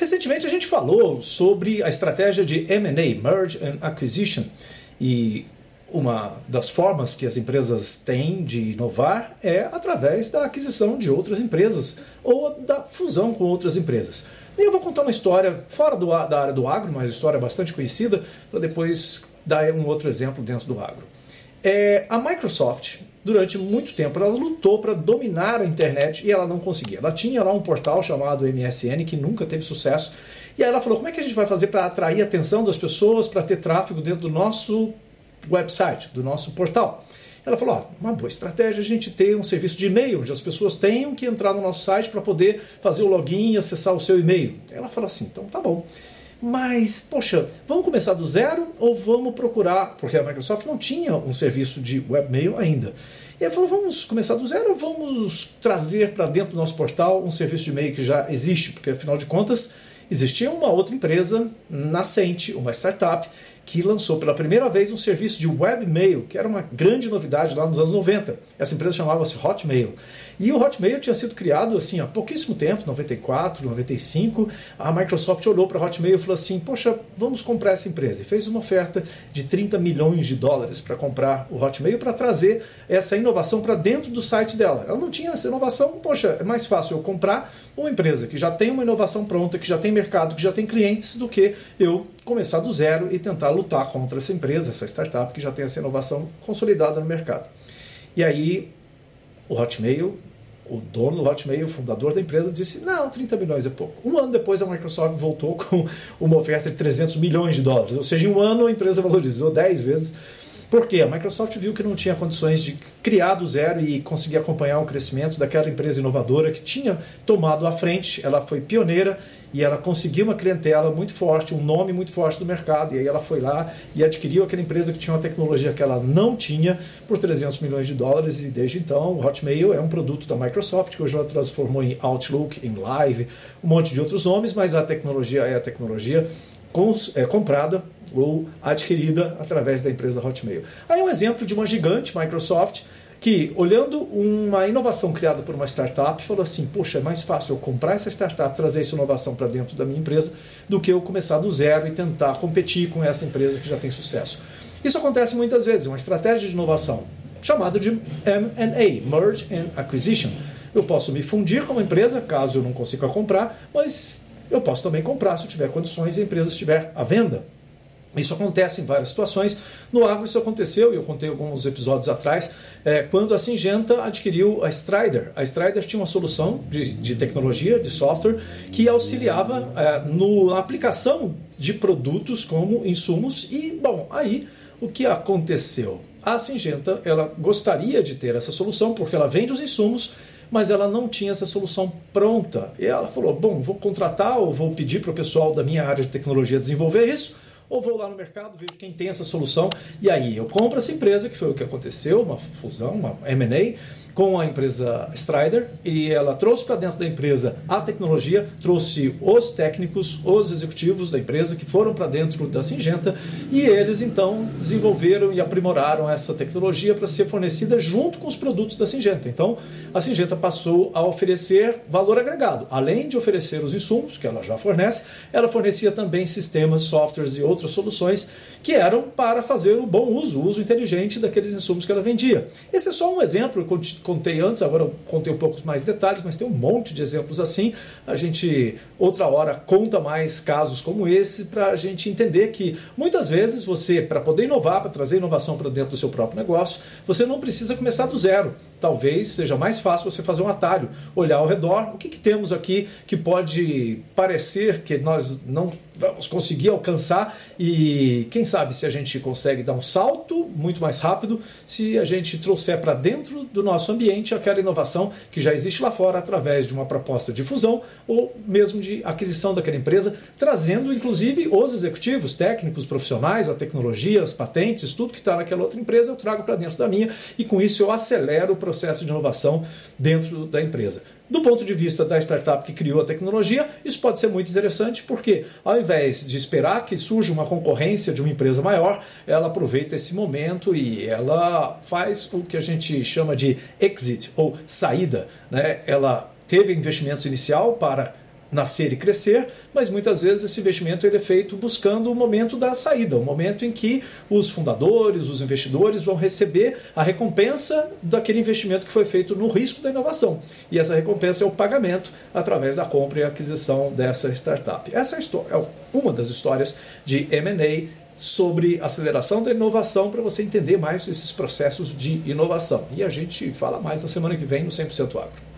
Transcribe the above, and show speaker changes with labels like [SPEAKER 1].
[SPEAKER 1] Recentemente a gente falou sobre a estratégia de M&A, Merge and Acquisition, e uma das formas que as empresas têm de inovar é através da aquisição de outras empresas ou da fusão com outras empresas. E eu vou contar uma história fora do, da área do agro, mas história bastante conhecida, para depois dar um outro exemplo dentro do agro. É, a Microsoft, durante muito tempo, ela lutou para dominar a internet e ela não conseguia. Ela tinha lá um portal chamado MSN que nunca teve sucesso. E aí ela falou: como é que a gente vai fazer para atrair a atenção das pessoas, para ter tráfego dentro do nosso website, do nosso portal? Ela falou: ó, uma boa estratégia é a gente ter um serviço de e-mail, onde as pessoas tenham que entrar no nosso site para poder fazer o login e acessar o seu e-mail. Ela falou assim: então tá bom. Mas, poxa, vamos começar do zero ou vamos procurar? Porque a Microsoft não tinha um serviço de webmail ainda. E aí falou, vamos começar do zero ou vamos trazer para dentro do nosso portal um serviço de e-mail que já existe? Porque, afinal de contas, existia uma outra empresa nascente, uma startup, que lançou pela primeira vez um serviço de webmail, que era uma grande novidade lá nos anos 90. Essa empresa chamava-se Hotmail. E o Hotmail tinha sido criado assim há pouquíssimo tempo, 94, 95. A Microsoft olhou para o Hotmail e falou assim: Poxa, vamos comprar essa empresa. E fez uma oferta de 30 milhões de dólares para comprar o Hotmail para trazer essa inovação para dentro do site dela. Ela não tinha essa inovação, poxa, é mais fácil eu comprar uma empresa que já tem uma inovação pronta, que já tem mercado, que já tem clientes, do que eu começar do zero e tentar lutar contra essa empresa, essa startup que já tem essa inovação consolidada no mercado. E aí o Hotmail o dono do Hotmail, o fundador da empresa, disse: não, 30 milhões é pouco. Um ano depois, a Microsoft voltou com uma oferta de 300 milhões de dólares. Ou seja, em um ano a empresa valorizou 10 vezes. Por quê? A Microsoft viu que não tinha condições de criar do zero e conseguir acompanhar o crescimento daquela empresa inovadora que tinha tomado a frente. Ela foi pioneira e ela conseguiu uma clientela muito forte, um nome muito forte do mercado. E aí ela foi lá e adquiriu aquela empresa que tinha uma tecnologia que ela não tinha por 300 milhões de dólares. E desde então, o Hotmail é um produto da Microsoft, que hoje ela transformou em Outlook, em Live, um monte de outros nomes, mas a tecnologia é a tecnologia é, comprada ou adquirida através da empresa Hotmail. Aí um exemplo de uma gigante, Microsoft, que, olhando uma inovação criada por uma startup, falou assim: Poxa, é mais fácil eu comprar essa startup, trazer essa inovação para dentro da minha empresa, do que eu começar do zero e tentar competir com essa empresa que já tem sucesso. Isso acontece muitas vezes, uma estratégia de inovação chamada de M&A, Merge and Acquisition. Eu posso me fundir com uma empresa, caso eu não consiga comprar, mas eu posso também comprar se eu tiver condições e a empresa estiver à venda. Isso acontece em várias situações. No agro isso aconteceu, e eu contei alguns episódios atrás, é, quando a Singenta adquiriu a Strider. A Strider tinha uma solução de, de tecnologia, de software, que auxiliava é, no, na aplicação de produtos como insumos. E, bom, aí o que aconteceu? A Singenta ela gostaria de ter essa solução, porque ela vende os insumos, mas ela não tinha essa solução pronta. E ela falou: bom, vou contratar ou vou pedir para o pessoal da minha área de tecnologia desenvolver isso ou vou lá no mercado, vejo quem tem essa solução e aí eu compro essa empresa, que foi o que aconteceu, uma fusão, uma M&A, com a empresa Strider e ela trouxe para dentro da empresa a tecnologia, trouxe os técnicos, os executivos da empresa que foram para dentro da Singenta e eles então desenvolveram e aprimoraram essa tecnologia para ser fornecida junto com os produtos da Singenta. Então a Singenta passou a oferecer valor agregado. Além de oferecer os insumos que ela já fornece, ela fornecia também sistemas, softwares e outras soluções que eram para fazer o bom uso, o uso inteligente daqueles insumos que ela vendia. Esse é só um exemplo, eu contei antes, agora eu contei um pouco mais detalhes, mas tem um monte de exemplos assim. A gente, outra hora, conta mais casos como esse para a gente entender que muitas vezes você, para poder inovar, para trazer inovação para dentro do seu próprio negócio, você não precisa começar do zero talvez seja mais fácil você fazer um atalho, olhar ao redor, o que, que temos aqui que pode parecer que nós não vamos conseguir alcançar e quem sabe se a gente consegue dar um salto muito mais rápido se a gente trouxer para dentro do nosso ambiente aquela inovação que já existe lá fora através de uma proposta de fusão ou mesmo de aquisição daquela empresa, trazendo inclusive os executivos, técnicos, profissionais, a tecnologia, as patentes, tudo que está naquela outra empresa eu trago para dentro da minha e com isso eu acelero o processo de inovação dentro da empresa. Do ponto de vista da startup que criou a tecnologia, isso pode ser muito interessante porque, ao invés de esperar que surja uma concorrência de uma empresa maior, ela aproveita esse momento e ela faz o que a gente chama de exit ou saída. Né? Ela teve investimento inicial para nascer e crescer, mas muitas vezes esse investimento ele é feito buscando o momento da saída, o momento em que os fundadores, os investidores vão receber a recompensa daquele investimento que foi feito no risco da inovação. E essa recompensa é o pagamento através da compra e aquisição dessa startup. Essa é, é uma das histórias de M&A sobre aceleração da inovação para você entender mais esses processos de inovação. E a gente fala mais na semana que vem no 100% Agro.